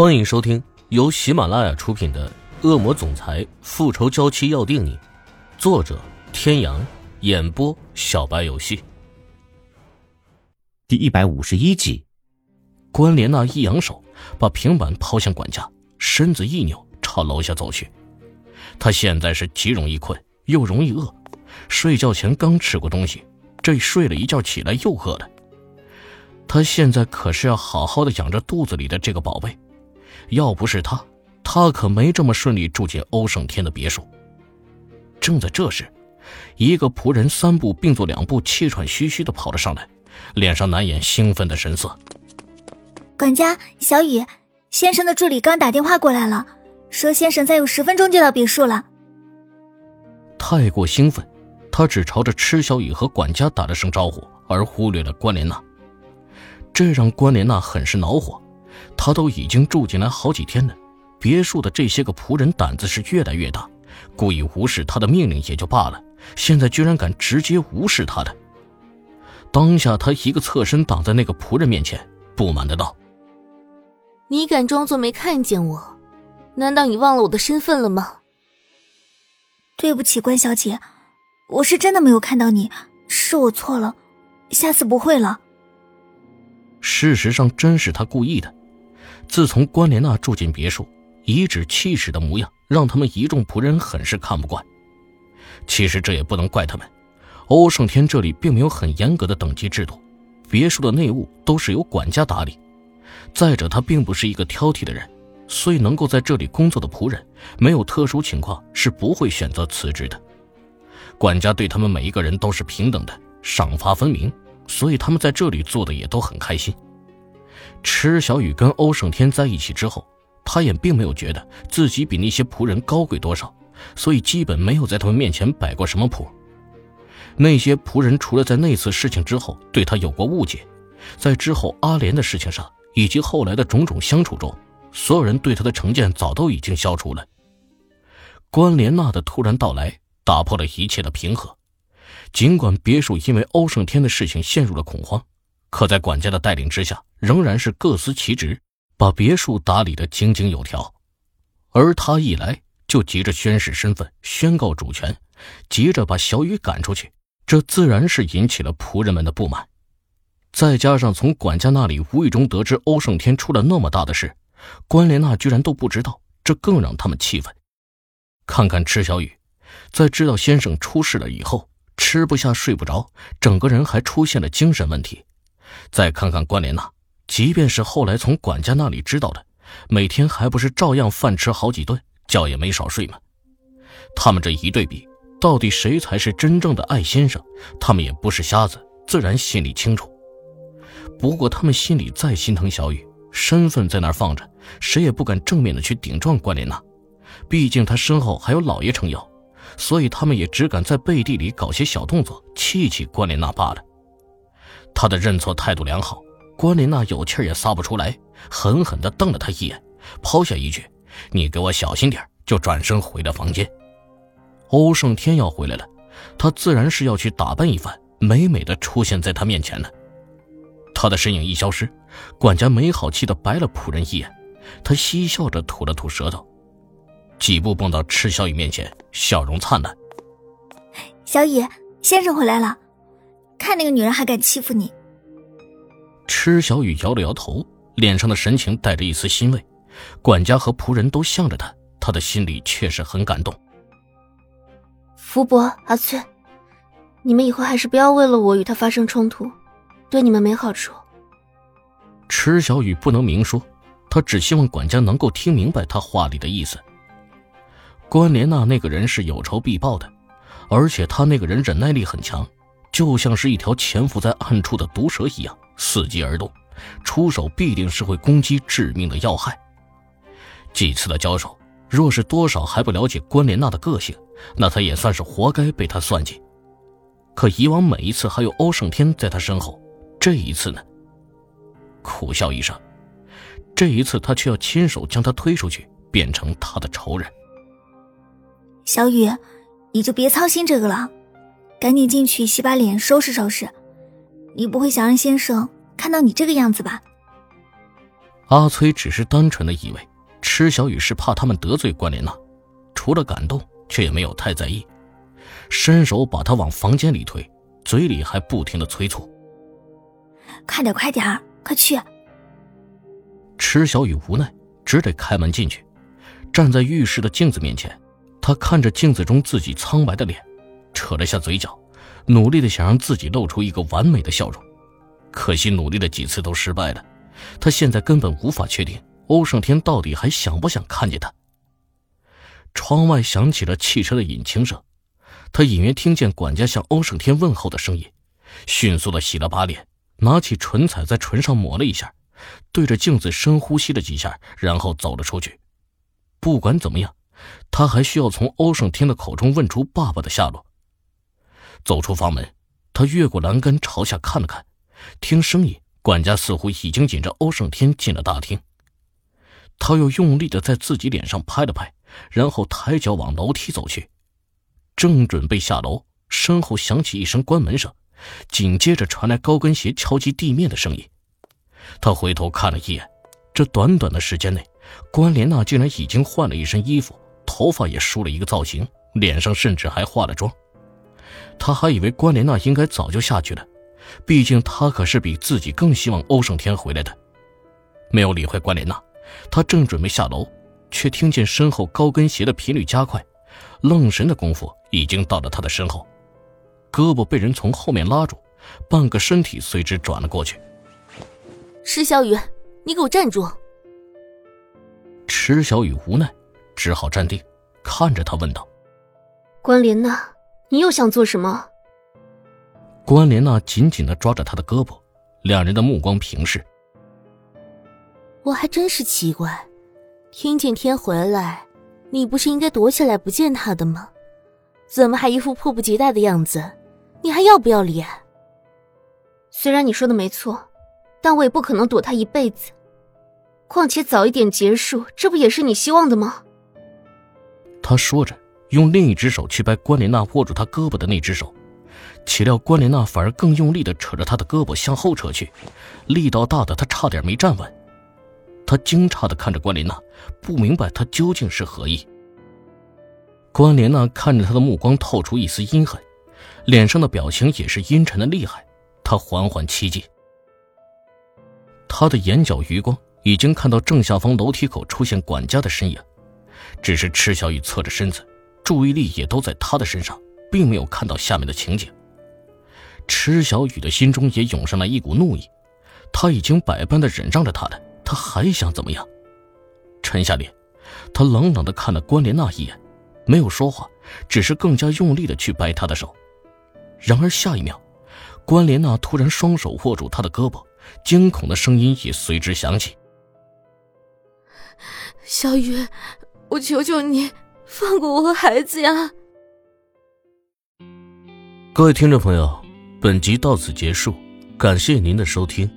欢迎收听由喜马拉雅出品的《恶魔总裁复仇娇妻要定你》，作者：天阳，演播：小白游戏。第一百五十一集，关莲娜一扬手，把平板抛向管家，身子一扭，朝楼下走去。他现在是极容易困，又容易饿，睡觉前刚吃过东西，这睡了一觉起来又饿了。他现在可是要好好的养着肚子里的这个宝贝。要不是他，他可没这么顺利住进欧胜天的别墅。正在这时，一个仆人三步并作两步，气喘吁吁的跑了上来，脸上难掩兴奋的神色。管家小雨，先生的助理刚打电话过来了，说先生再有十分钟就到别墅了。太过兴奋，他只朝着池小雨和管家打了声招呼，而忽略了关莲娜，这让关莲娜很是恼火。他都已经住进来好几天了，别墅的这些个仆人胆子是越来越大，故意无视他的命令也就罢了，现在居然敢直接无视他的。当下他一个侧身挡在那个仆人面前，不满的道：“你敢装作没看见我？难道你忘了我的身份了吗？”对不起，关小姐，我是真的没有看到你，是我错了，下次不会了。事实上，真是他故意的。自从关莲娜住进别墅，颐指气使的模样让他们一众仆人很是看不惯。其实这也不能怪他们，欧胜天这里并没有很严格的等级制度，别墅的内务都是由管家打理。再者，他并不是一个挑剔的人，所以能够在这里工作的仆人，没有特殊情况是不会选择辞职的。管家对他们每一个人都是平等的，赏罚分明，所以他们在这里做的也都很开心。池小雨跟欧胜天在一起之后，他也并没有觉得自己比那些仆人高贵多少，所以基本没有在他们面前摆过什么谱。那些仆人除了在那次事情之后对他有过误解，在之后阿莲的事情上，以及后来的种种相处中，所有人对他的成见早都已经消除了。关莲娜的突然到来打破了一切的平和，尽管别墅因为欧胜天的事情陷入了恐慌。可在管家的带领之下，仍然是各司其职，把别墅打理得井井有条。而他一来就急着宣誓身份、宣告主权，急着把小雨赶出去，这自然是引起了仆人们的不满。再加上从管家那里无意中得知欧胜天出了那么大的事，关莲娜居然都不知道，这更让他们气愤。看看池小雨，在知道先生出事了以后，吃不下睡不着，整个人还出现了精神问题。再看看关莲娜，即便是后来从管家那里知道的，每天还不是照样饭吃好几顿，觉也没少睡吗？他们这一对比，到底谁才是真正的爱先生？他们也不是瞎子，自然心里清楚。不过他们心里再心疼小雨，身份在那儿放着，谁也不敢正面的去顶撞关莲娜。毕竟他身后还有老爷撑腰，所以他们也只敢在背地里搞些小动作，气气关莲娜罢了。他的认错态度良好，关莲娜有气也撒不出来，狠狠地瞪了他一眼，抛下一句：“你给我小心点就转身回了房间。欧胜天要回来了，他自然是要去打扮一番，美美的出现在他面前了。他的身影一消失，管家没好气的白了仆人一眼，他嬉笑着吐了吐舌头，几步蹦到池小雨面前，笑容灿烂：“小雨先生回来了。”看那个女人还敢欺负你！池小雨摇了摇头，脸上的神情带着一丝欣慰。管家和仆人都向着他，他的心里确实很感动。福伯、阿翠，你们以后还是不要为了我与他发生冲突，对你们没好处。池小雨不能明说，他只希望管家能够听明白他话里的意思。关莲娜那个人是有仇必报的，而且他那个人忍耐力很强。就像是一条潜伏在暗处的毒蛇一样，伺机而动，出手必定是会攻击致命的要害。几次的交手，若是多少还不了解关莲娜的个性，那他也算是活该被他算计。可以往每一次还有欧胜天在他身后，这一次呢？苦笑一声，这一次他却要亲手将他推出去，变成他的仇人。小雨，你就别操心这个了。赶紧进去洗把脸，收拾收拾。你不会想让先生看到你这个样子吧？阿崔只是单纯的以为池小雨是怕他们得罪关莲娜，除了感动，却也没有太在意，伸手把她往房间里推，嘴里还不停的催促：“快点，快点，快去！”池小雨无奈，只得开门进去，站在浴室的镜子面前，他看着镜子中自己苍白的脸，扯了下嘴角，努力的想让自己露出一个完美的笑容，可惜努力了几次都失败了。他现在根本无法确定欧胜天到底还想不想看见他。窗外响起了汽车的引擎声，他隐约听见管家向欧胜天问候的声音，迅速的洗了把脸，拿起唇彩在唇上抹了一下。对着镜子深呼吸了几下，然后走了出去。不管怎么样，他还需要从欧胜天的口中问出爸爸的下落。走出房门，他越过栏杆朝下看了看，听声音，管家似乎已经引着欧胜天进了大厅。他又用力的在自己脸上拍了拍，然后抬脚往楼梯走去。正准备下楼，身后响起一声关门声，紧接着传来高跟鞋敲击地面的声音。他回头看了一眼，这短短的时间内，关莲娜竟然已经换了一身衣服，头发也梳了一个造型，脸上甚至还化了妆。他还以为关莲娜应该早就下去了，毕竟他可是比自己更希望欧胜天回来的。没有理会关莲娜，他正准备下楼，却听见身后高跟鞋的频率加快，愣神的功夫已经到了他的身后，胳膊被人从后面拉住，半个身体随之转了过去。池小雨，你给我站住！池小雨无奈，只好站定，看着他问道：“关莲娜，你又想做什么？”关莲娜紧紧的抓着他的胳膊，两人的目光平视。我还真是奇怪，听见天回来，你不是应该躲起来不见他的吗？怎么还一副迫不及待的样子？你还要不要脸？虽然你说的没错。但我也不可能躲他一辈子，况且早一点结束，这不也是你希望的吗？他说着，用另一只手去掰关莲娜握住他胳膊的那只手，岂料关莲娜反而更用力的扯着他的胳膊向后扯去，力道大的他差点没站稳。他惊诧的看着关莲娜，不明白他究竟是何意。关莲娜看着他的目光透出一丝阴狠，脸上的表情也是阴沉的厉害。他缓缓趋近。他的眼角余光已经看到正下方楼梯口出现管家的身影，只是池小雨侧着身子，注意力也都在他的身上，并没有看到下面的情景。池小雨的心中也涌上来一股怒意，他已经百般的忍让着他了，他还想怎么样？沉下脸，他冷冷的看了关莲娜一眼，没有说话，只是更加用力的去掰他的手。然而下一秒，关莲娜突然双手握住他的胳膊。惊恐的声音也随之响起：“小雨，我求求你放过我和孩子呀！”各位听众朋友，本集到此结束，感谢您的收听。